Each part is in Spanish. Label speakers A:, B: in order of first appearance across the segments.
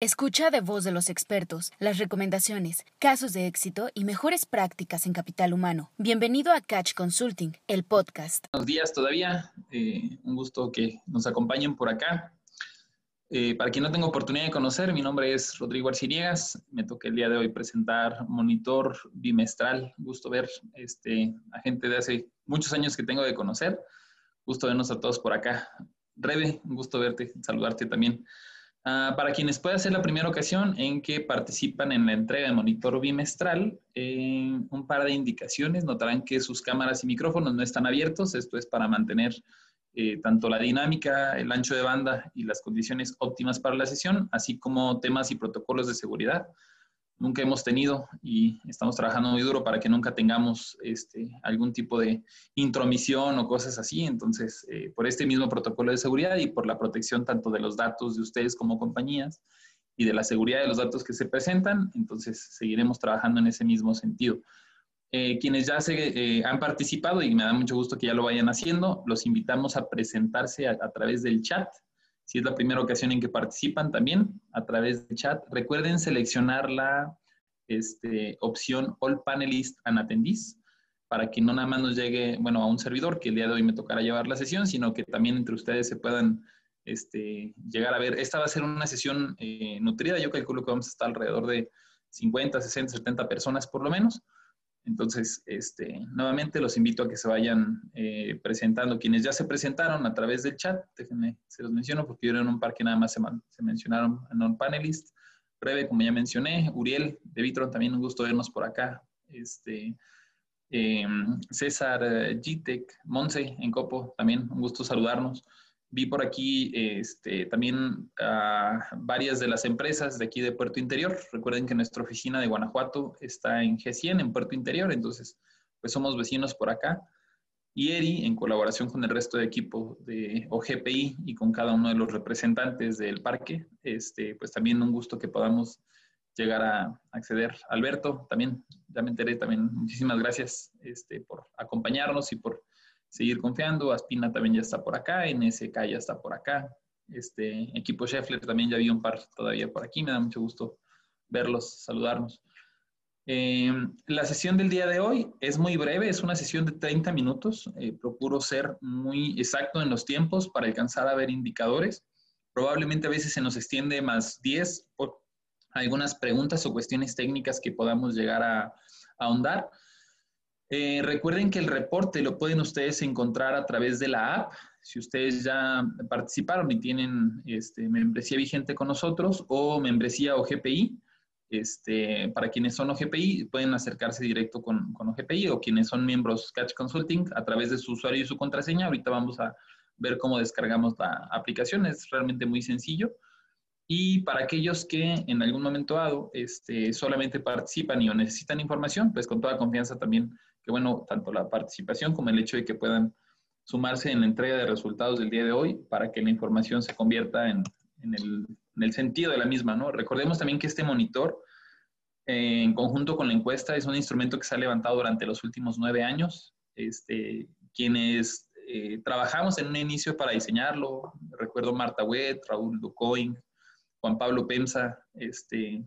A: Escucha de voz de los expertos las recomendaciones, casos de éxito y mejores prácticas en capital humano. Bienvenido a Catch Consulting, el podcast.
B: Buenos días todavía. Eh, un gusto que nos acompañen por acá. Eh, para quien no tenga oportunidad de conocer, mi nombre es Rodrigo Arciniegas. Me toca el día de hoy presentar Monitor Bimestral. Gusto ver este, a gente de hace muchos años que tengo de conocer. Gusto vernos a todos por acá. Rebe, un gusto verte, saludarte también. Ah, para quienes pueda ser la primera ocasión en que participan en la entrega de monitor bimestral, un par de indicaciones. Notarán que sus cámaras y micrófonos no están abiertos. Esto es para mantener eh, tanto la dinámica, el ancho de banda y las condiciones óptimas para la sesión, así como temas y protocolos de seguridad nunca hemos tenido y estamos trabajando muy duro para que nunca tengamos este, algún tipo de intromisión o cosas así. Entonces, eh, por este mismo protocolo de seguridad y por la protección tanto de los datos de ustedes como compañías y de la seguridad de los datos que se presentan, entonces seguiremos trabajando en ese mismo sentido. Eh, quienes ya se, eh, han participado y me da mucho gusto que ya lo vayan haciendo, los invitamos a presentarse a través del chat si es la primera ocasión en que participan también a través del chat, recuerden seleccionar la este, opción All Panelists and Attendees para que no nada más nos llegue, bueno, a un servidor que el día de hoy me tocará llevar la sesión, sino que también entre ustedes se puedan este, llegar a ver. Esta va a ser una sesión eh, nutrida, yo calculo que vamos a estar alrededor de 50, 60, 70 personas por lo menos. Entonces, este, nuevamente los invito a que se vayan eh, presentando. Quienes ya se presentaron a través del chat, déjenme, se los menciono porque yo un par que nada más se, se mencionaron non panelist. Rebe, como ya mencioné, Uriel de Vitron, también un gusto vernos por acá. Este, em, César eh, Gitek, Monse en Copo, también un gusto saludarnos. Vi por aquí este, también a varias de las empresas de aquí de Puerto Interior. Recuerden que nuestra oficina de Guanajuato está en G100, en Puerto Interior, entonces pues somos vecinos por acá. Y ERI, en colaboración con el resto de equipo de OGPI y con cada uno de los representantes del parque, este, pues también un gusto que podamos llegar a acceder. Alberto, también, ya me enteré, también muchísimas gracias este, por acompañarnos y por seguir confiando. Aspina también ya está por acá, NSK ya está por acá. Este equipo Scheffler también ya vi un par todavía por aquí. Me da mucho gusto verlos, saludarnos. Eh, la sesión del día de hoy es muy breve, es una sesión de 30 minutos. Eh, procuro ser muy exacto en los tiempos para alcanzar a ver indicadores. Probablemente a veces se nos extiende más 10 por algunas preguntas o cuestiones técnicas que podamos llegar a ahondar. Eh, recuerden que el reporte lo pueden ustedes encontrar a través de la app. Si ustedes ya participaron y tienen este, membresía vigente con nosotros o membresía OGPI, este, para quienes son OGPI, pueden acercarse directo con, con OGPI o quienes son miembros Catch Consulting a través de su usuario y su contraseña. Ahorita vamos a ver cómo descargamos la aplicación. Es realmente muy sencillo. Y para aquellos que en algún momento dado este, solamente participan y o necesitan información, pues con toda confianza también que bueno, tanto la participación como el hecho de que puedan sumarse en la entrega de resultados del día de hoy para que la información se convierta en, en, el, en el, sentido de la misma, ¿no? Recordemos también que este monitor, eh, en conjunto con la encuesta, es un instrumento que se ha levantado durante los últimos nueve años. Este, quienes eh, trabajamos en un inicio para diseñarlo, recuerdo Marta Wet, Raúl Ducoing, Juan Pablo Pemsa, este,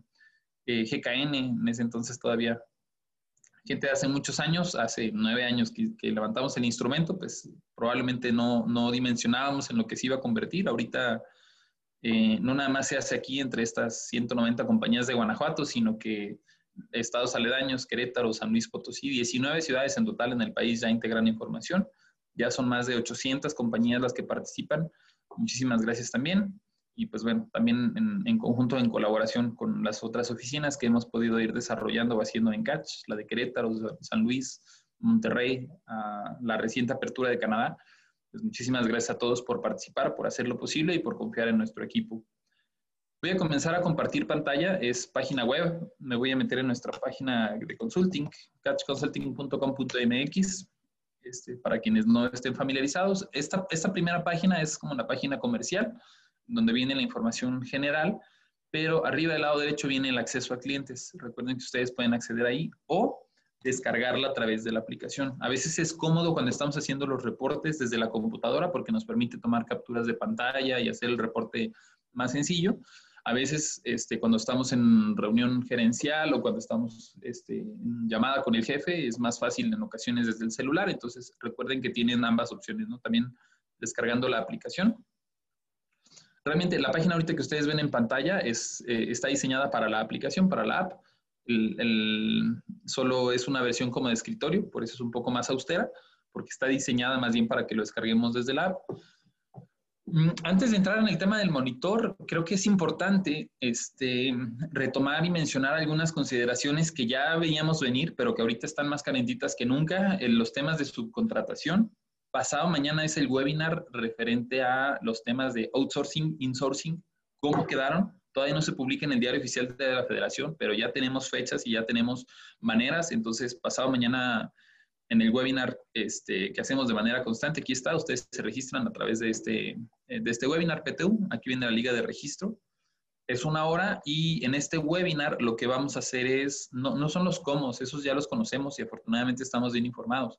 B: eh, GKN, en ese entonces todavía gente hace muchos años, hace nueve años que, levantamos el instrumento, pues probablemente no, no, dimensionábamos en lo que se iba a convertir. Ahorita eh, no nada más se hace aquí entre estas 190 compañías de Guanajuato, sino que estados aledaños, Querétaro, San Luis Potosí, 19 ciudades en total en el país ya integran información. Ya son más de 800 compañías las que participan. Muchísimas gracias también y pues bueno, también en, conjunto, en colaboración con las otras oficinas que hemos podido ir desarrollando o haciendo en Catch, la de Querétaro, San Luis, Monterrey, la reciente apertura de Canadá. Pues muchísimas gracias a todos por participar, por hacer lo posible y por confiar en nuestro equipo. Voy a comenzar a compartir pantalla, es página web, me voy a meter en nuestra página de consulting, catchconsulting.com.mx, este, para quienes no estén familiarizados. Esta, esta primera página es como la página comercial, donde viene la información general, pero arriba del lado derecho viene el acceso a clientes. Recuerden que ustedes pueden acceder ahí o descargarla a través de la aplicación. A veces es cómodo cuando estamos haciendo los reportes desde la computadora porque nos permite tomar capturas de pantalla y hacer el reporte más sencillo. A veces, este, cuando estamos en reunión gerencial o cuando estamos este, en llamada con el jefe, es más fácil en ocasiones desde el celular. Entonces, recuerden que tienen ambas opciones, ¿no? También descargando la aplicación. Realmente, la página ahorita que ustedes ven en pantalla es, eh, está diseñada para la aplicación, para la app. Solo es una versión como de escritorio, por eso es un poco más austera, porque está diseñada más bien para que lo descarguemos desde la app. Mm, antes de entrar en el tema del monitor, creo que es importante este, retomar y mencionar algunas consideraciones que ya veíamos venir, pero que ahorita están más calentitas que nunca, en los temas de subcontratación. Pasado mañana es el webinar referente a los temas de outsourcing, insourcing, cómo quedaron. Todavía no se publica en el diario oficial de la federación, pero ya tenemos fechas y ya tenemos maneras. Entonces, pasado mañana en el webinar este, que hacemos de manera constante. Aquí está, ustedes se registran a través de este, eh, de este webinar PTU. Aquí viene la liga de registro. Es una hora y en este webinar lo que vamos a hacer es, no, no son los cómo, esos ya los conocemos y afortunadamente estamos bien informados.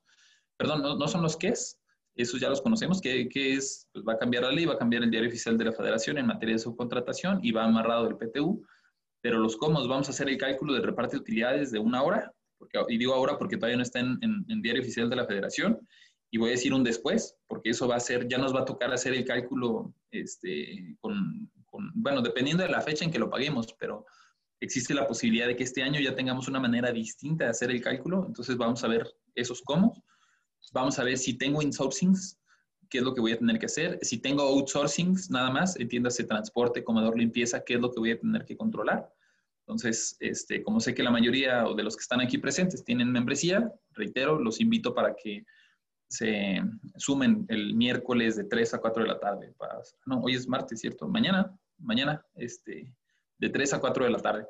B: Perdón, no, no son los qué es, esos ya los conocemos, ¿Qué, qué es? Pues va a cambiar la ley, va a cambiar el diario oficial de la federación en materia de subcontratación y va amarrado el PTU, pero los cómo, vamos a hacer el cálculo de reparto de utilidades de una hora y digo ahora porque todavía no está en, en, diario oficial de la federación, y voy a decir un después, porque eso va a ser, ya nos va a tocar hacer el cálculo, este, con, bueno, dependiendo de la fecha en que lo paguemos, pero existe la posibilidad de que este año ya tengamos una manera distinta de hacer el cálculo, entonces vamos a ver esos cómo, vamos a ver si tengo insourcings, qué es lo que voy a tener que hacer, si tengo outsourcings nada más, entiéndase transporte, comedor, limpieza, qué es lo que voy a tener que controlar, entonces, este, como sé que la mayoría de los que están aquí presentes tienen membresía, reitero, los invito para que se sumen el miércoles de 3 a 4 de la tarde. no, hoy es martes, ¿cierto? Mañana, mañana, este, de 3 a 4 de la tarde.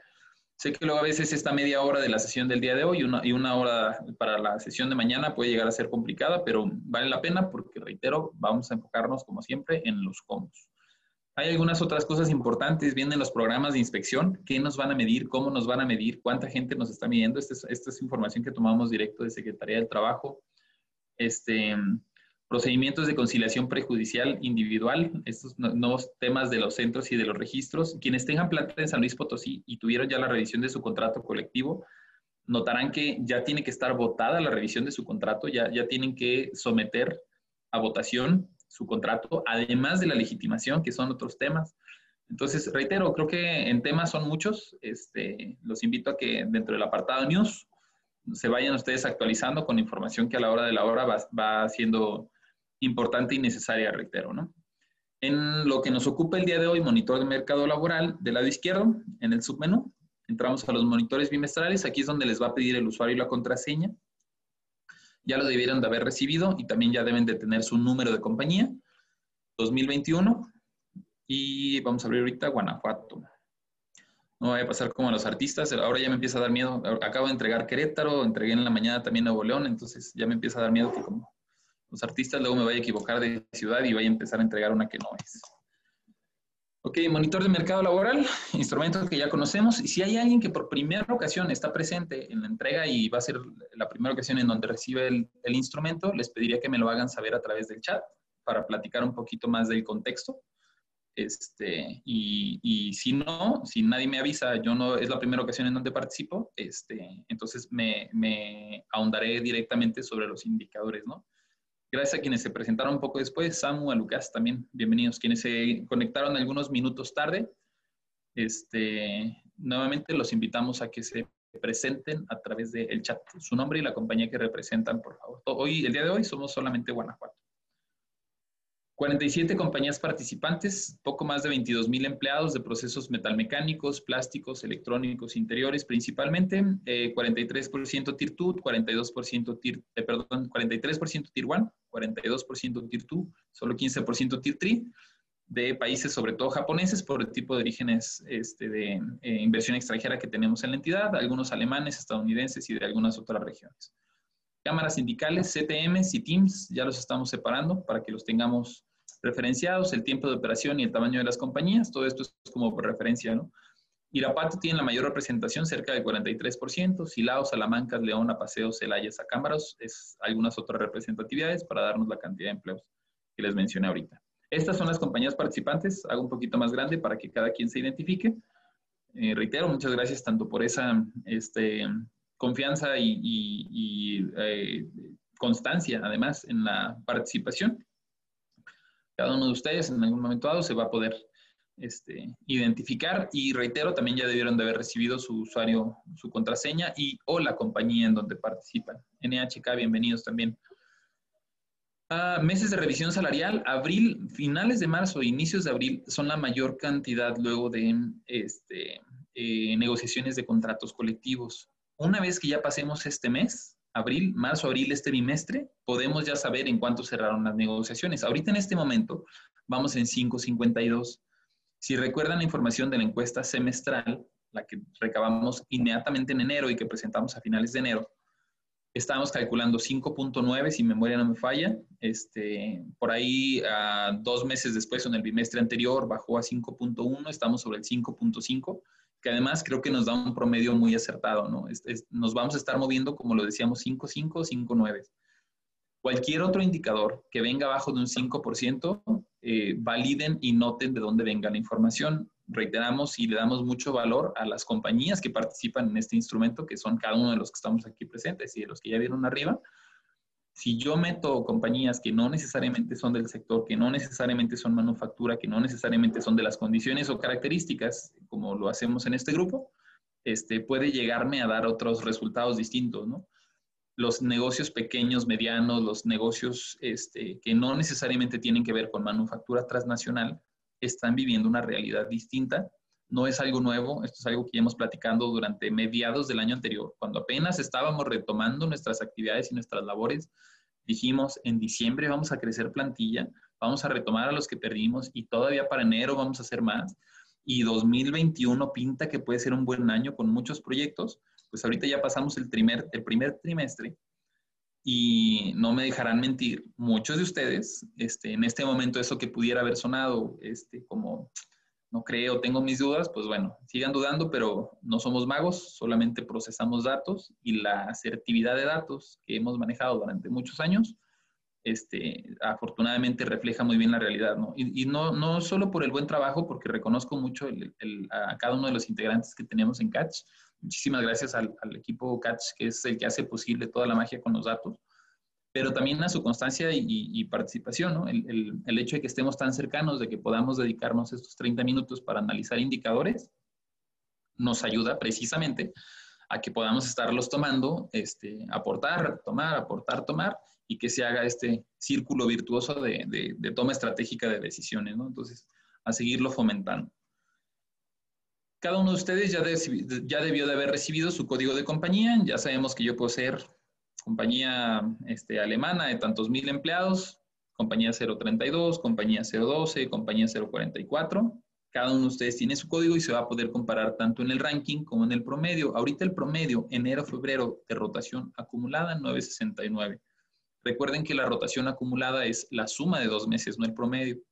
B: Sé que luego a veces esta media hora de la sesión del día de hoy una, y una hora para la sesión de mañana puede llegar a ser complicada, pero vale la pena porque, reitero, vamos a enfocarnos como siempre en los cómo. Hay algunas otras cosas importantes, vienen los programas de inspección, qué nos van a medir, cómo nos van a medir, cuánta gente nos está midiendo. Esta es, esta es información que tomamos directo de Secretaría del Trabajo. Este, procedimientos de conciliación prejudicial individual, estos nuevos temas de los centros y de los registros. Quienes tengan planta en San Luis Potosí y tuvieron ya la revisión de su contrato colectivo, notarán que ya tiene que estar votada la revisión de su contrato, ya, ya tienen que someter a votación su contrato, además de la legitimación, que son otros temas. Entonces, reitero, creo que en temas son muchos. Este, los invito a que dentro del apartado News se vayan ustedes actualizando con información que a la hora de la hora va, va siendo importante y necesaria, reitero, ¿no? En lo que nos ocupa el día de hoy, monitor de mercado laboral, del lado izquierdo, en el submenú, entramos a los monitores bimestrales. Aquí es donde les va a pedir el usuario y la contraseña ya lo debieron de haber recibido y también ya deben de tener su número de compañía, 2021. Y vamos a abrir ahorita Guanajuato. No voy a pasar como a los artistas, ahora ya me empieza a dar miedo. Acabo de entregar Querétaro, entregué en la mañana también Nuevo León, entonces ya me empieza a dar miedo que como los artistas luego me vaya a equivocar de ciudad y vaya a empezar a entregar una que no es. Ok, monitor de mercado laboral, instrumento que ya conocemos. Y si hay alguien que por primera ocasión está presente en la entrega y va a ser la primera ocasión en donde recibe el, instrumento, les pediría que me lo hagan saber a través del chat para platicar un poquito más del contexto. Este, y, si no, si nadie me avisa, yo no es la primera ocasión en donde participo, este, entonces me, me ahondaré directamente sobre los indicadores, ¿no? Gracias a quienes se presentaron un poco después, Samu, a Lucas también, bienvenidos. Quienes se conectaron algunos minutos tarde, este, nuevamente los invitamos a que se presenten a través del chat, su nombre y la compañía que representan, por favor. Hoy, el día de hoy, somos solamente Guanajuato. 47 compañías participantes, poco más de 22 mil empleados de procesos metalmecánicos, plásticos, electrónicos, interiores principalmente, 43% Tier 2, 42% Tier, eh, perdón, 43% Tier 1, 42% Tier 2, solo 15% Tier 3, de países sobre todo japoneses por el tipo de orígenes este, de eh, inversión extranjera que tenemos en la entidad, algunos alemanes, estadounidenses y de algunas otras regiones. Cámaras sindicales, CTMs y Teams, ya los estamos separando para que los tengamos referenciados, el tiempo de operación y el tamaño de las compañías, todo esto es como referencia, ¿no? Irapuato tiene la mayor representación, cerca del 43%, Silao, Salamanca, León, Apaseo, Celaya, Acámaros, es algunas otras representatividades para darnos la cantidad de empleos que les mencioné ahorita. Estas son las compañías participantes. Hago un poquito más grande para que cada quien se identifique. Eh, reitero, muchas gracias tanto por esa este, confianza y, eh, constancia, además, en la participación. Cada uno de ustedes en algún momento dado se va a poder este, identificar y reitero, también ya debieron de haber recibido su usuario, su contraseña y o la compañía en donde participan. NHK, bienvenidos también. Ah, meses de revisión salarial, abril, finales de marzo, inicios de abril son la mayor cantidad luego de este, eh, negociaciones de contratos colectivos. Una vez que ya pasemos este mes, abril, marzo, abril, este bimestre, podemos ya saber en cuánto cerraron las negociaciones. Ahorita en este momento vamos en 5.52. Si recuerdan la información de la encuesta semestral, la que recabamos inmediatamente en enero y que presentamos a finales de enero, estábamos calculando 5.9, si memoria no me falla. Este, por ahí, dos meses después, en el bimestre anterior, bajó a 5.1, estamos sobre el 5.5, que además creo que nos da un promedio muy acertado, ¿no? nos vamos a estar moviendo, como lo decíamos, 5.5, 5.9. Cualquier otro indicador que venga abajo de un 5%, eh, validen y noten de dónde venga la información reiteramos y le damos mucho valor a las compañías que participan en este instrumento, que son cada uno de los que estamos aquí presentes y de los que ya vieron arriba. Si yo meto compañías que no necesariamente son del sector, que no necesariamente son manufactura, que no necesariamente son de las condiciones o características, como lo hacemos en este grupo, este, puede llegarme a dar otros resultados distintos, ¿no? Los negocios pequeños, medianos, los negocios este, que no necesariamente tienen que ver con manufactura transnacional, están viviendo una realidad distinta. No es algo nuevo, esto es algo que ya hemos platicando durante mediados del año anterior, cuando apenas estábamos retomando nuestras actividades y nuestras labores. Dijimos, en diciembre vamos a crecer plantilla, vamos a retomar a los que perdimos y todavía para enero vamos a hacer más. Y 2021 pinta que puede ser un buen año con muchos proyectos. Pues ahorita ya pasamos el primer, el primer trimestre y no me dejarán mentir, muchos de ustedes, este, en este momento eso que pudiera haber sonado este, como no creo, tengo mis dudas, pues bueno, sigan dudando, pero no somos magos, solamente procesamos datos y la asertividad de datos que hemos manejado durante muchos años, este, afortunadamente refleja muy bien la realidad, ¿no? Y, no, no solo por el buen trabajo, porque reconozco mucho a cada uno de los integrantes que tenemos en Catch, Muchísimas gracias al, equipo Catch, que es el que hace posible toda la magia con los datos, pero también a su constancia y, participación, ¿no? el, hecho de que estemos tan cercanos, de que podamos dedicarnos estos 30 minutos para analizar indicadores, nos ayuda precisamente a que podamos estarlos tomando, este, aportar, tomar, aportar, tomar, y que se haga este círculo virtuoso de, de toma estratégica de decisiones, ¿no? Entonces, a seguirlo fomentando. Cada uno de ustedes ya, debió de haber recibido su código de compañía. Ya sabemos que yo puedo ser compañía este, alemana de tantos mil empleados, compañía 032, compañía 012, compañía 044. Cada uno de ustedes tiene su código y se va a poder comparar tanto en el ranking como en el promedio. Ahorita el promedio, enero-febrero de rotación acumulada, 969. Recuerden que la rotación acumulada es la suma de dos meses, no el promedio.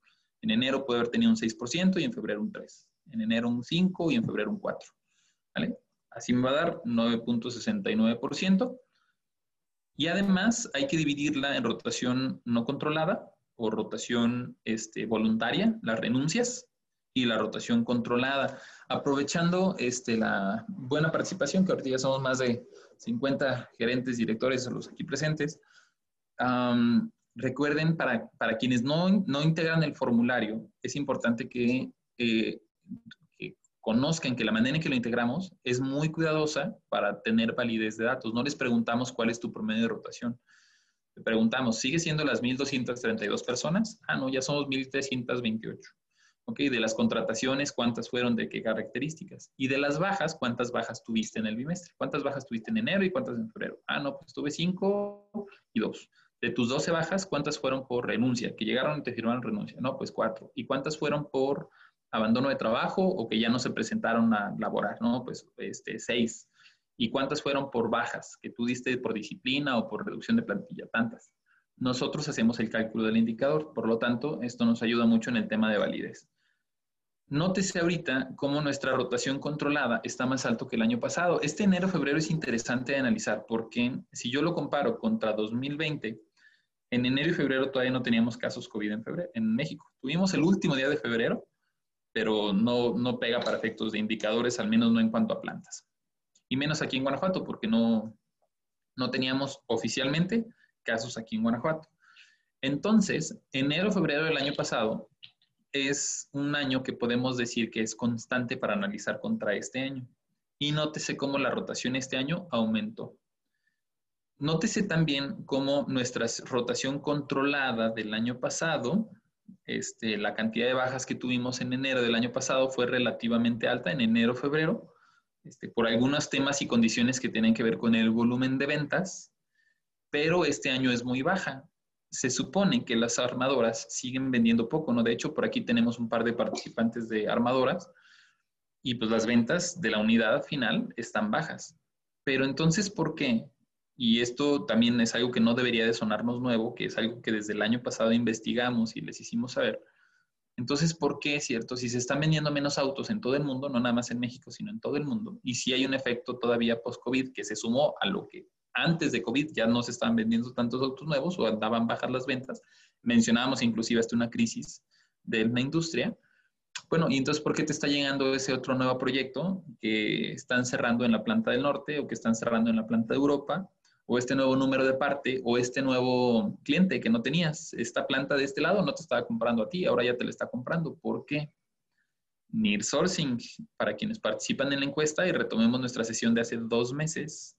B: En enero puede haber tenido un 6% y en febrero un 3% en enero un 5 y en febrero un 4. ¿vale? Así me va a dar 9.69%. Y además hay que dividirla en rotación no controlada o rotación este, voluntaria, las renuncias, y la rotación controlada, aprovechando este, la buena participación, que ahorita ya somos más de 50 gerentes, directores, los aquí presentes. recuerden, para, para quienes no, no, integran el formulario, es importante que eh, que conozcan que la manera en que lo integramos es muy cuidadosa para tener validez de datos. No les preguntamos cuál es tu promedio de rotación. Le preguntamos, ¿sigue siendo las 1.232 personas? Ah, no, ya somos 1.328. ¿Ok? De las contrataciones, ¿cuántas fueron de qué características? Y de las bajas, ¿cuántas bajas tuviste en el bimestre? ¿Cuántas bajas tuviste en enero y cuántas en febrero? Ah, no, pues tuve 5 y 2. De tus 12 bajas, ¿cuántas fueron por renuncia? Que llegaron y te firmaron renuncia. No, pues 4. ¿Y cuántas fueron por abandono de trabajo o que ya no se presentaron a laborar, ¿no? Pues este, seis. ¿Y cuántas fueron por bajas que tú diste por disciplina o por reducción de plantilla? Tantas. Nosotros hacemos el cálculo del indicador, por lo tanto, esto nos ayuda mucho en el tema de validez. Nótese ahorita cómo nuestra rotación controlada está más alto que el año pasado. Este enero-febrero es interesante de analizar porque si yo lo comparo contra 2020, En enero y febrero todavía no teníamos casos COVID en, febrero, en México. Tuvimos el último día de febrero, pero no, no pega para efectos de indicadores, al menos no en cuanto a plantas. Y menos aquí en Guanajuato, porque no, no teníamos oficialmente casos aquí en Guanajuato. Entonces, enero, febrero del año pasado es un año que podemos decir que es constante para analizar contra este año. Y nótese cómo la rotación este año aumentó. Nótese también cómo nuestra rotación controlada del año pasado, este, la cantidad de bajas que tuvimos en enero del año pasado fue relativamente alta en enero, febrero, este, por algunos temas y condiciones que tienen que ver con el volumen de ventas, pero este año es muy baja. Se supone que las armadoras siguen vendiendo poco, ¿no? De hecho, por aquí tenemos un par de participantes de armadoras y pues las ventas de la unidad final están bajas. Pero entonces, ¿por qué? Y esto también es algo que no debería de sonarnos nuevo, que es algo que desde el año pasado investigamos y les hicimos saber. Entonces, ¿por qué, cierto? Si se están vendiendo menos autos en todo el mundo, no nada más en México, sino en todo el mundo, y si hay un efecto todavía post-COVID que se sumó a lo que antes de COVID ya no se estaban vendiendo tantos autos nuevos o andaban bajar las ventas. Mencionábamos inclusive hasta una crisis de la industria. Bueno, y entonces, ¿por qué te está llegando ese otro nuevo proyecto que están cerrando en la planta del norte o que están cerrando en la planta de Europa? O este nuevo número de parte o este nuevo cliente que no tenías. Esta planta de este lado no te estaba comprando a ti, ahora ya te la está comprando. ¿Por qué? Near Sourcing, para quienes participan en la encuesta y retomemos nuestra sesión de hace dos meses,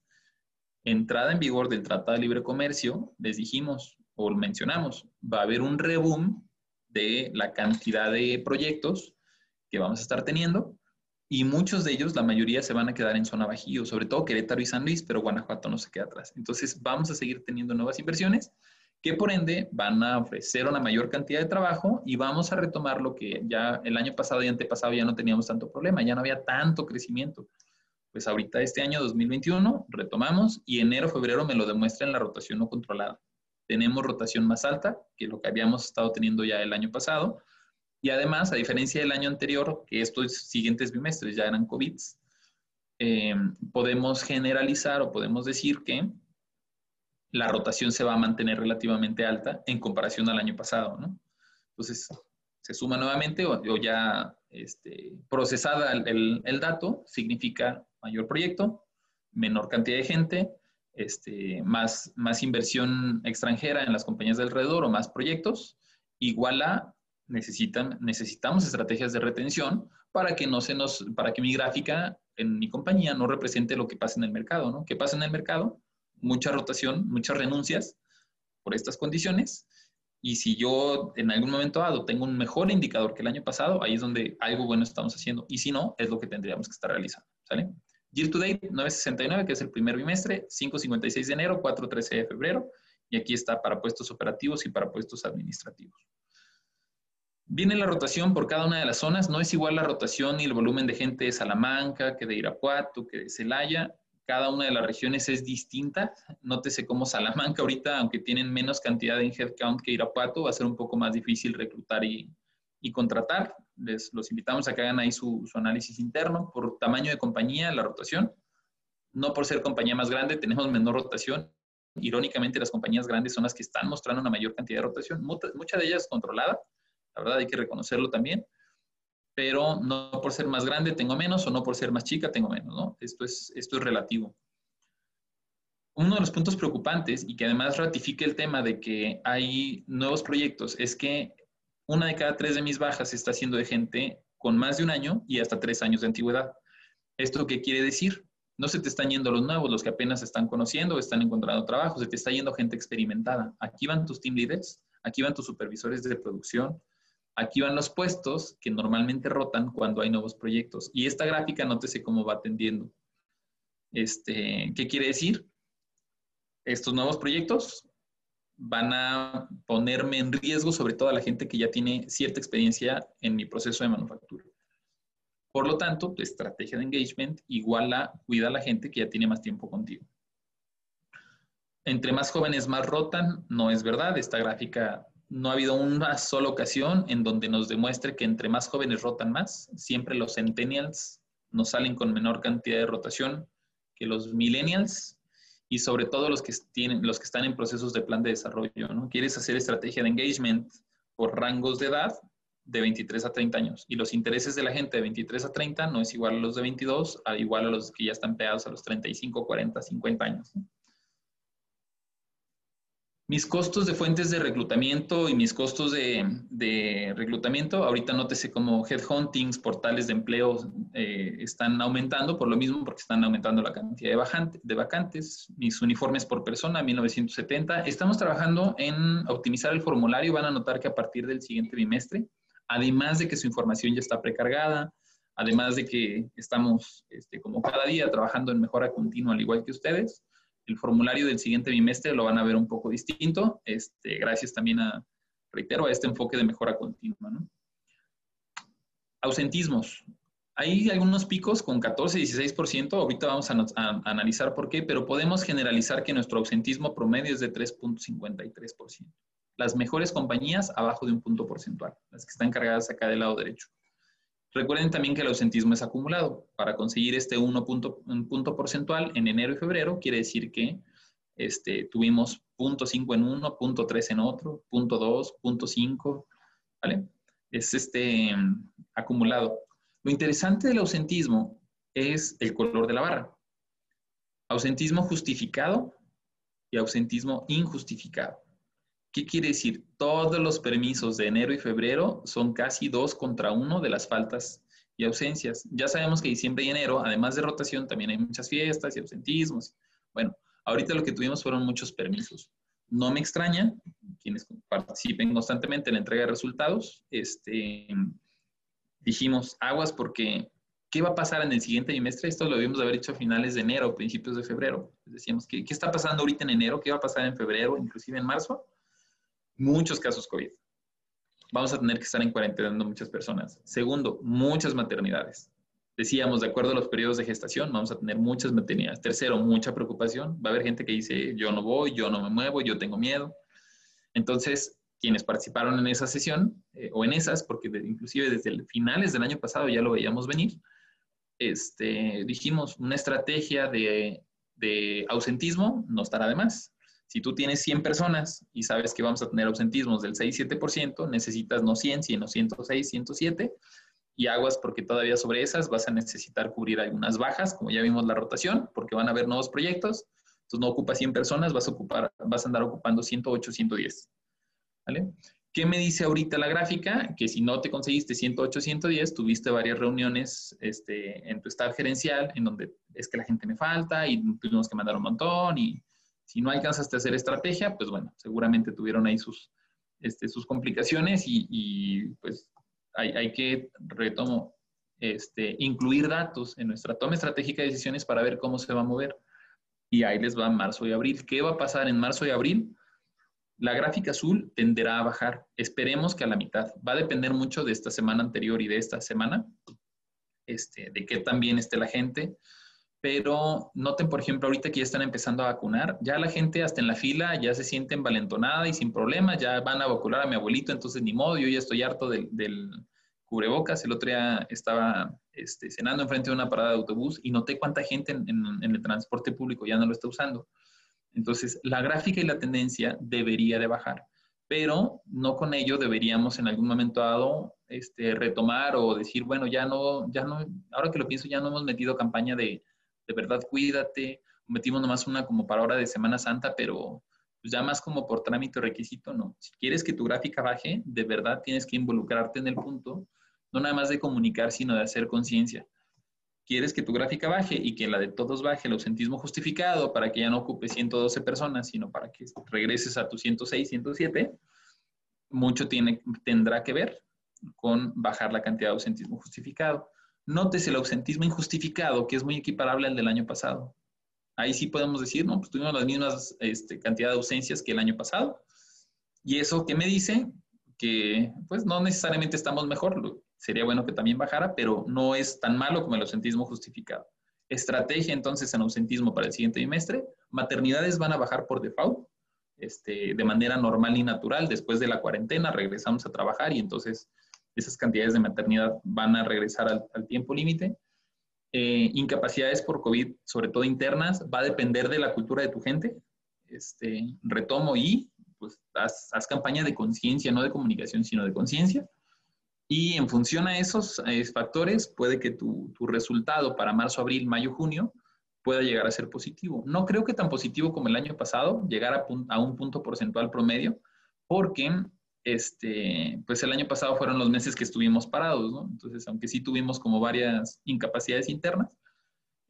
B: entrada en vigor del Tratado de Libre Comercio, les dijimos o mencionamos, va a haber un reboom de la cantidad de proyectos que vamos a estar teniendo y muchos de ellos, la mayoría se van a quedar en zona bajío, sobre todo Querétaro y San Luis, pero Guanajuato no se queda atrás. Entonces vamos a seguir teniendo nuevas inversiones que por ende van a ofrecer una mayor cantidad de trabajo y vamos a retomar lo que ya el año pasado y antepasado ya no teníamos tanto problema, ya no había tanto crecimiento pues ahorita este año 2021 retomamos y enero, febrero me lo demuestra en la rotación no controlada. Tenemos rotación más alta que lo que habíamos estado teniendo ya el año pasado. Y además, a diferencia del año anterior, que estos siguientes bimestres ya eran COVID, eh, podemos generalizar o podemos decir que la rotación se va a mantener relativamente alta en comparación al año pasado, ¿no? Entonces, se suma nuevamente o, ya este, procesada el, el, dato, significa mayor proyecto, menor cantidad de gente, este, más, más inversión extranjera en las compañías de alrededor o más proyectos, igual a necesitan, necesitamos estrategias de retención para que no se nos, para que mi gráfica en mi compañía no represente lo que pasa en el mercado, ¿no? ¿Qué pasa en el mercado? Mucha rotación, muchas renuncias por estas condiciones. Y si yo en algún momento dado tengo un mejor indicador que el año pasado, ahí es donde algo bueno estamos haciendo. Y si no, es lo que tendríamos que estar realizando. ¿Sale? Year to date, 969, que es el primer bimestre, 556 de enero, 413 de febrero, y aquí está para puestos operativos y para puestos administrativos. Viene la rotación por cada una de las zonas, no es igual la rotación y el volumen de gente de Salamanca, que de Irapuato, que de Celaya, cada una de las regiones es distinta. Nótese cómo Salamanca ahorita, aunque tienen menos cantidad en headcount que Irapuato, va a ser un poco más difícil reclutar y, y contratar les los invitamos a que hagan ahí su, análisis interno por tamaño de compañía, la rotación. No por ser compañía más grande, tenemos menor rotación. Irónicamente, las compañías grandes son las que están mostrando una mayor cantidad de rotación, mucha, de ellas controlada, la verdad hay que reconocerlo también, pero no por ser más grande tengo menos o no por ser más chica tengo menos, ¿no? Esto es, esto es relativo. Uno de los puntos preocupantes y que además ratifica el tema de que hay nuevos proyectos es que una de cada tres de mis bajas está siendo de gente con más de un año y hasta tres años de antigüedad. ¿Esto qué quiere decir? No se te están yendo los nuevos, los que apenas están conociendo están encontrando trabajo, se te está yendo gente experimentada. Aquí van tus team leaders, aquí van tus supervisores de producción, aquí van los puestos que normalmente rotan cuando hay nuevos proyectos. Y esta gráfica, nótese cómo va atendiendo. Este, ¿Qué quiere decir? Estos nuevos proyectos van a ponerme en riesgo, sobre todo a la gente que ya tiene cierta experiencia en mi proceso de manufactura. Por lo tanto, tu estrategia de engagement igual a cuida a la gente que ya tiene más tiempo contigo. Entre más jóvenes más rotan, no es verdad. Esta gráfica no ha habido una sola ocasión en donde nos demuestre que entre más jóvenes rotan más. Siempre los centennials nos salen con menor cantidad de rotación que los millennials y sobre todo los que, tienen, los que están en procesos de plan de desarrollo. ¿no? Quieres hacer estrategia de engagement por rangos de edad de 23 a 30 años y los intereses de la gente de 23 a 30 no es igual a los de 22, a igual a los que ya están pegados a los 35, 40, 50 años. Mis costos de fuentes de reclutamiento y mis costos de, reclutamiento, ahorita nótese como headhuntings, portales de empleo eh, están aumentando por lo mismo, porque están aumentando la cantidad de, de vacantes. Mis uniformes por persona, 1970. Estamos trabajando en optimizar el formulario. Van a notar que a partir del siguiente bimestre, además de que su información ya está precargada, además de que estamos este, como cada día trabajando en mejora continua, al igual que ustedes, el formulario del siguiente bimestre lo van a ver un poco distinto, este, gracias también a, reitero, a este enfoque de mejora continua. Ausentismos. Hay algunos picos con 14, 16%, ahorita vamos a, a, analizar por qué, pero podemos generalizar que nuestro ausentismo promedio es de 3.53%. Las mejores compañías abajo de un punto porcentual, las que están cargadas acá del lado derecho. Recuerden también que el ausentismo es acumulado. Para conseguir este 1 punto, un punto porcentual en enero y febrero, quiere decir que este, tuvimos 0.5 en uno, 0.3 en otro, 0.2, 0.5, ¿vale? Es este acumulado. Lo interesante del ausentismo es el color de la barra. Ausentismo justificado y ausentismo injustificado. ¿Qué quiere decir? Todos los permisos de enero y febrero son casi dos contra uno de las faltas y ausencias. Ya sabemos que diciembre y enero, además de rotación, también hay muchas fiestas y ausentismos. Bueno, ahorita lo que tuvimos fueron muchos permisos. No me extraña, quienes participen constantemente en la entrega de resultados, este, dijimos aguas porque ¿qué va a pasar en el siguiente trimestre? Esto lo debimos haber hecho a finales de enero, principios de febrero. Decíamos, ¿qué, ¿qué está pasando ahorita en enero? ¿Qué va a pasar en febrero, inclusive en marzo? Muchos casos COVID. Vamos a tener que estar en cuarentena muchas personas. Segundo, muchas maternidades. Decíamos, de acuerdo a los periodos de gestación, vamos a tener muchas maternidades. Tercero, mucha preocupación. Va a haber gente que dice, yo no voy, yo no me muevo, yo tengo miedo. Entonces, quienes participaron en esa sesión, eh, o en esas, porque inclusive desde finales del año pasado ya lo veíamos venir, este, dijimos, una estrategia de, de ausentismo no estará de más. Si tú tienes 100 personas y sabes que vamos a tener ausentismos del 6-7%, necesitas no 100, sino 106, 107 y aguas porque todavía sobre esas vas a necesitar cubrir algunas bajas, como ya vimos la rotación, porque van a haber nuevos proyectos. Entonces no ocupas 100 personas, vas a, ocupar, vas a andar ocupando 108, 110. ¿Vale? ¿Qué me dice ahorita la gráfica? Que si no te conseguiste 108, 110, tuviste varias reuniones este, en tu staff gerencial en donde es que la gente me falta y tuvimos que mandar un montón y si no alcanzaste a hacer estrategia, pues bueno, seguramente tuvieron ahí sus, este, sus complicaciones y, pues hay, hay, que, retomo, este, incluir datos en nuestra toma estratégica de decisiones para ver cómo se va a mover. Y ahí les va marzo y abril. ¿Qué va a pasar en marzo y abril? La gráfica azul tenderá a bajar. Esperemos que a la mitad. Va a depender mucho de esta semana anterior y de esta semana, este, de qué tan bien esté la gente pero noten, por ejemplo, ahorita que ya están empezando a vacunar, ya la gente hasta en la fila ya se siente envalentonada y sin problemas, ya van a vacunar a mi abuelito, entonces ni modo, yo ya estoy harto del, cubrebocas. El otro día estaba este, cenando enfrente de una parada de autobús y noté cuánta gente en, el transporte público ya no lo está usando. Entonces, la gráfica y la tendencia debería de bajar, pero no con ello deberíamos en algún momento dado este, retomar o decir, bueno, ya no, ya no, ahora que lo pienso, ya no hemos metido campaña de de verdad cuídate, metimos nomás una como para hora de Semana Santa, pero pues ya más como por trámite o requisito, no. Si quieres que tu gráfica baje, de verdad tienes que involucrarte en el punto, no nada más de comunicar, sino de hacer conciencia. Quieres que tu gráfica baje y que la de todos baje, el ausentismo justificado, para que ya no ocupe 112 personas, sino para que regreses a tu 106, 107, mucho tiene, tendrá que ver con bajar la cantidad de ausentismo justificado. Nótese el ausentismo injustificado, que es muy equiparable al del año pasado. Ahí sí podemos decir, no, pues tuvimos las mismas este, cantidad de ausencias que el año pasado. Y eso que me dice que pues no necesariamente estamos mejor, sería bueno que también bajara, pero no es tan malo como el ausentismo justificado. Estrategia entonces en ausentismo para el siguiente trimestre, maternidades van a bajar por default, este, de manera normal y natural, después de la cuarentena regresamos a trabajar y entonces esas cantidades de maternidad van a regresar al, tiempo límite. Eh, incapacidades por COVID, sobre todo internas, va a depender de la cultura de tu gente. Este, retomo y pues haz, campaña de conciencia, no de comunicación, sino de conciencia. Y en función a esos factores, puede que tu, tu, resultado para marzo, abril, mayo, junio pueda llegar a ser positivo. No creo que tan positivo como el año pasado, llegar a, a un punto porcentual promedio, porque este, pues el año pasado fueron los meses que estuvimos parados, ¿no? Entonces, aunque sí tuvimos como varias incapacidades internas,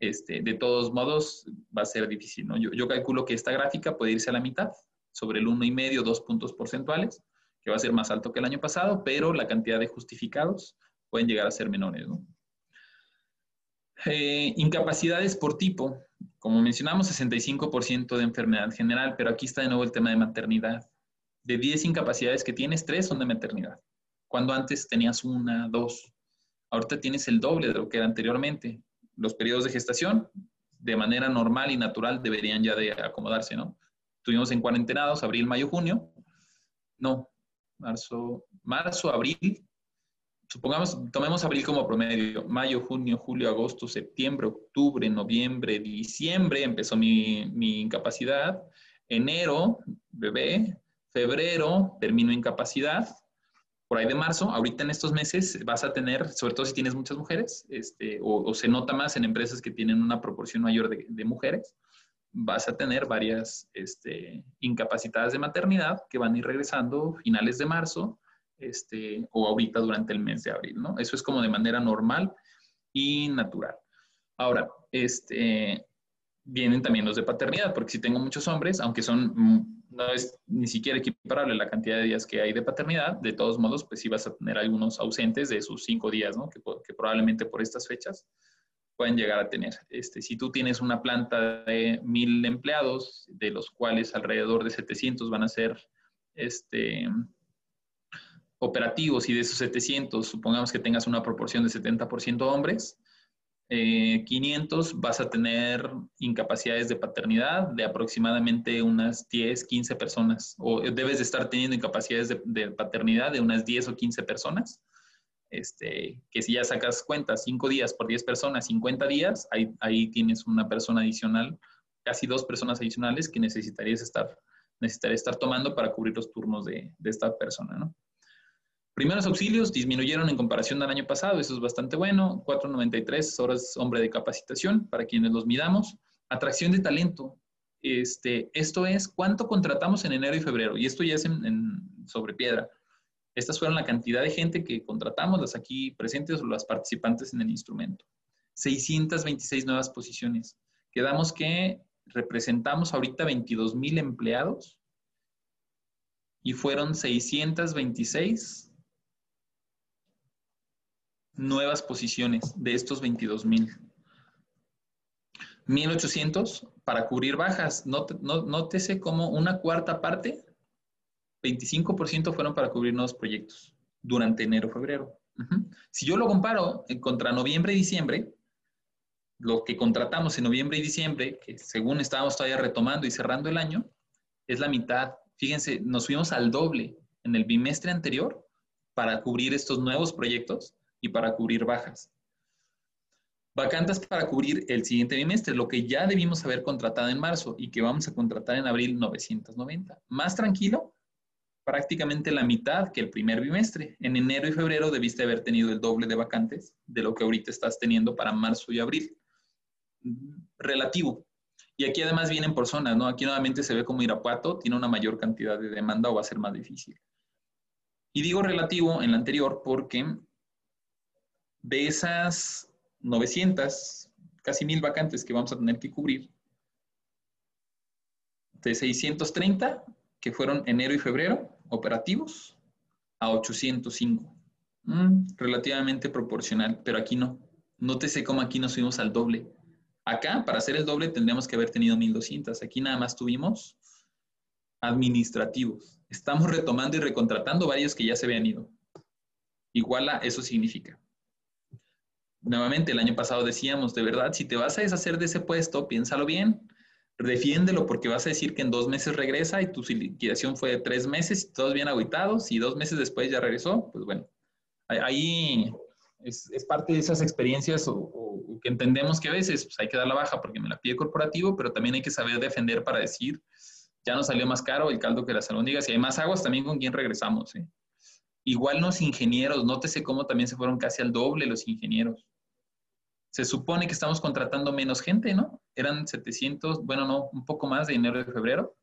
B: este, de todos modos va a ser difícil, ¿no? Yo, calculo que esta gráfica puede irse a la mitad, sobre el 1,5, 2 puntos porcentuales, que va a ser más alto que el año pasado, pero la cantidad de justificados pueden llegar a ser menores, ¿no? Eh, incapacidades por tipo. Como mencionamos, 65% de enfermedad general, pero aquí está de nuevo el tema de maternidad de 10 incapacidades que tienes, 3 son de maternidad. Cuando antes tenías una, dos. Ahorita tienes el doble de lo que era anteriormente. Los periodos de gestación, de manera normal y natural, deberían ya de acomodarse, ¿no? Estuvimos en cuarentenados, abril, mayo, junio. No, marzo, marzo, abril. Supongamos, tomemos abril como promedio. Mayo, junio, julio, agosto, septiembre, octubre, noviembre, diciembre empezó mi incapacidad. Enero, bebé, febrero termino incapacidad, por ahí de marzo, ahorita en estos meses vas a tener, sobre todo si tienes muchas mujeres, este, o, se nota más en empresas que tienen una proporción mayor de, mujeres, vas a tener varias este, incapacitadas de maternidad que van a ir regresando finales de marzo este, o ahorita durante el mes de abril, ¿no? Eso es como de manera normal y natural. Ahora, este, vienen también los de paternidad, porque si tengo muchos hombres, aunque son no es ni siquiera equiparable la cantidad de días que hay de paternidad, de todos modos, pues sí vas a tener algunos ausentes de esos cinco días, ¿no? Que, que probablemente por estas fechas pueden llegar a tener. Este, si tú tienes una planta de mil empleados, de los cuales alrededor de 700 van a ser este, operativos y de esos 700, supongamos que tengas una proporción de 70% hombres, 500 eh, vas a tener incapacidades de paternidad de aproximadamente unas 10, 15 personas, o debes de estar teniendo incapacidades de, paternidad de unas 10 o 15 personas. Este, que si ya sacas cuenta, 5 días por 10 personas, 50 días, ahí, ahí tienes una persona adicional, casi dos personas adicionales que necesitarías estar, necesitarías estar tomando para cubrir los turnos de, de esta persona, ¿no? Primeros auxilios disminuyeron en comparación al año pasado, eso es bastante bueno. 4.93 horas hombre de capacitación para quienes los midamos. Atracción de talento. Este, esto es cuánto contratamos en enero y febrero, y esto ya es en, sobre piedra. Estas fueron la cantidad de gente que contratamos, las aquí presentes o las participantes en el instrumento. 626 nuevas posiciones. Quedamos que representamos ahorita 22 mil empleados y fueron 626 nuevas posiciones de estos 22 mil. 1800 para cubrir bajas. Nótese como una cuarta parte, 25% fueron para cubrir nuevos proyectos durante enero, febrero. Si yo lo comparo contra noviembre y diciembre, lo que contratamos en noviembre y diciembre, que según estábamos todavía retomando y cerrando el año, es la mitad. Fíjense, nos fuimos al doble en el bimestre anterior para cubrir estos nuevos proyectos y para cubrir bajas. Vacantes para cubrir el siguiente bimestre, lo que ya debimos haber contratado en marzo y que vamos a contratar en abril 990. Más tranquilo, prácticamente la mitad que el primer bimestre. En enero y febrero debiste haber tenido el doble de vacantes de lo que ahorita estás teniendo para marzo y abril. Relativo. Y aquí además vienen por zonas, ¿no? Aquí nuevamente se ve como Irapuato tiene una mayor cantidad de demanda o va a ser más difícil. Y digo relativo en la anterior porque de esas 900, casi mil vacantes que vamos a tener que cubrir, de 630 que fueron enero y febrero operativos a 805. Mm, relativamente proporcional, pero aquí no. Nótese cómo aquí nos subimos al doble. Acá, para hacer el doble, tendríamos que haber tenido 1200. Aquí nada más tuvimos administrativos. Estamos retomando y recontratando varios que ya se habían ido. Igual a eso significa nuevamente el año pasado decíamos, de verdad, si te vas a deshacer de ese puesto, piénsalo bien, defiéndelo porque vas a decir que en dos meses regresa y tu liquidación fue de tres meses y todos bien aguitados y dos meses después ya regresó, pues bueno, ahí es, parte de esas experiencias o, que entendemos que a veces pues, hay que dar la baja porque me la pide corporativo, pero también hay que saber defender para decir, ya nos salió más caro el caldo que las albóndigas, si hay más aguas también con quién regresamos. ¿eh? Igual los ingenieros, nótese cómo también se fueron casi al doble los ingenieros. Se supone que estamos contratando menos gente, ¿no? Eran 700, bueno, no, un poco más de enero y febrero.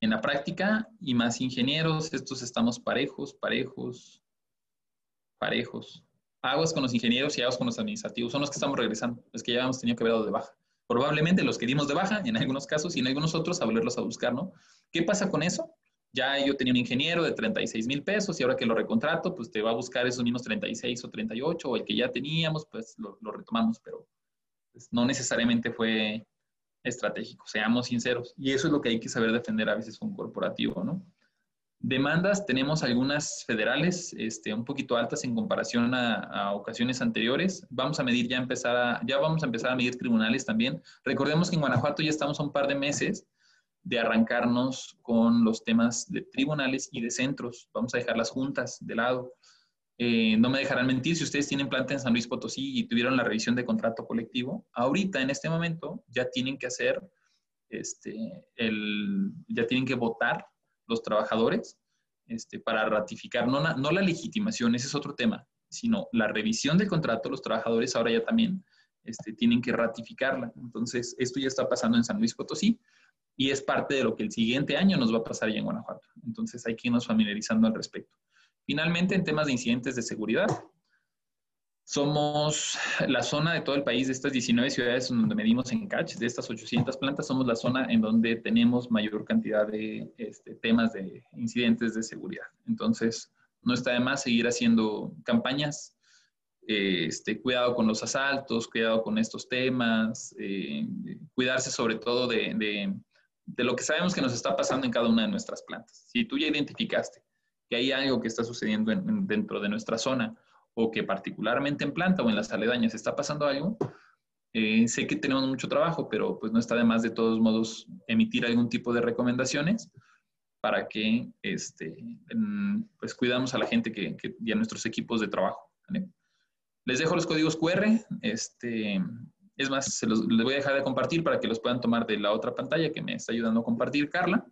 B: En la práctica, y más ingenieros, estos estamos parejos, parejos, parejos. Aguas con los ingenieros y aguas con los administrativos, son los que estamos regresando, los que ya hemos tenido que haber dado de baja. Probablemente los que dimos de baja, en algunos casos, y en algunos otros, a volverlos a buscar, ¿no? ¿Qué pasa con eso? Ya yo tenía un ingeniero de 36 mil pesos y ahora que lo recontrato, pues te va a buscar esos mismos 36 o 38 o el que ya teníamos, pues lo, retomamos, pero pues, no necesariamente fue estratégico, seamos sinceros. Y eso es lo que hay que saber defender a veces con corporativo, ¿no? Demandas, tenemos algunas federales este, un poquito altas en comparación a, ocasiones anteriores. Vamos a medir ya empezar a, ya vamos a empezar a medir tribunales también. Recordemos que en Guanajuato ya estamos a un par de meses de arrancarnos con los temas de tribunales y de centros. Vamos a dejar las juntas de lado. Eh, no me dejarán mentir, si ustedes tienen planta en San Luis Potosí y tuvieron la revisión de contrato colectivo, ahorita en este momento ya tienen que hacer, este, el, ya tienen que votar los trabajadores este, para ratificar, no, no la legitimación, ese es otro tema, sino la revisión del contrato, los trabajadores ahora ya también este, tienen que ratificarla. Entonces, esto ya está pasando en San Luis Potosí y es parte de lo que el siguiente año nos va a pasar ya en Guanajuato. Entonces hay que irnos familiarizando al respecto. Finalmente, en temas de incidentes de seguridad, somos la zona de todo el país, de estas 19 ciudades donde medimos en catch, de estas 800 plantas, somos la zona en donde tenemos mayor cantidad de este, temas de incidentes de seguridad. Entonces, no está de más seguir haciendo campañas, este, cuidado con los asaltos, cuidado con estos temas, eh, cuidarse sobre todo de, de lo que sabemos que nos está pasando en cada una de nuestras plantas. Si tú ya identificaste que hay algo que está sucediendo dentro de nuestra zona o que particularmente en planta o en las aledañas está pasando algo, eh, sé que tenemos mucho trabajo, pero pues no está de más de todos modos emitir algún tipo de recomendaciones para que este, pues cuidamos a la gente que, y a nuestros equipos de trabajo. Les dejo los códigos QR. Este, es más, se los, les voy a dejar de compartir para que los puedan tomar de la otra pantalla que me está ayudando a compartir Carla.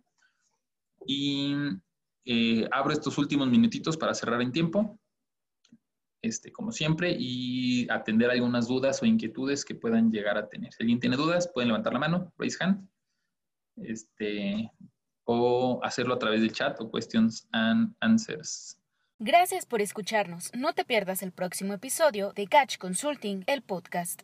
B: Y eh, abro estos últimos minutitos para cerrar en tiempo, este, como siempre, y atender algunas dudas o inquietudes que puedan llegar a tener. Si alguien tiene dudas, pueden levantar la mano, raise hand, este, o hacerlo a través del chat o questions and answers.
A: Gracias por escucharnos. No te pierdas el próximo episodio de Catch Consulting, el podcast.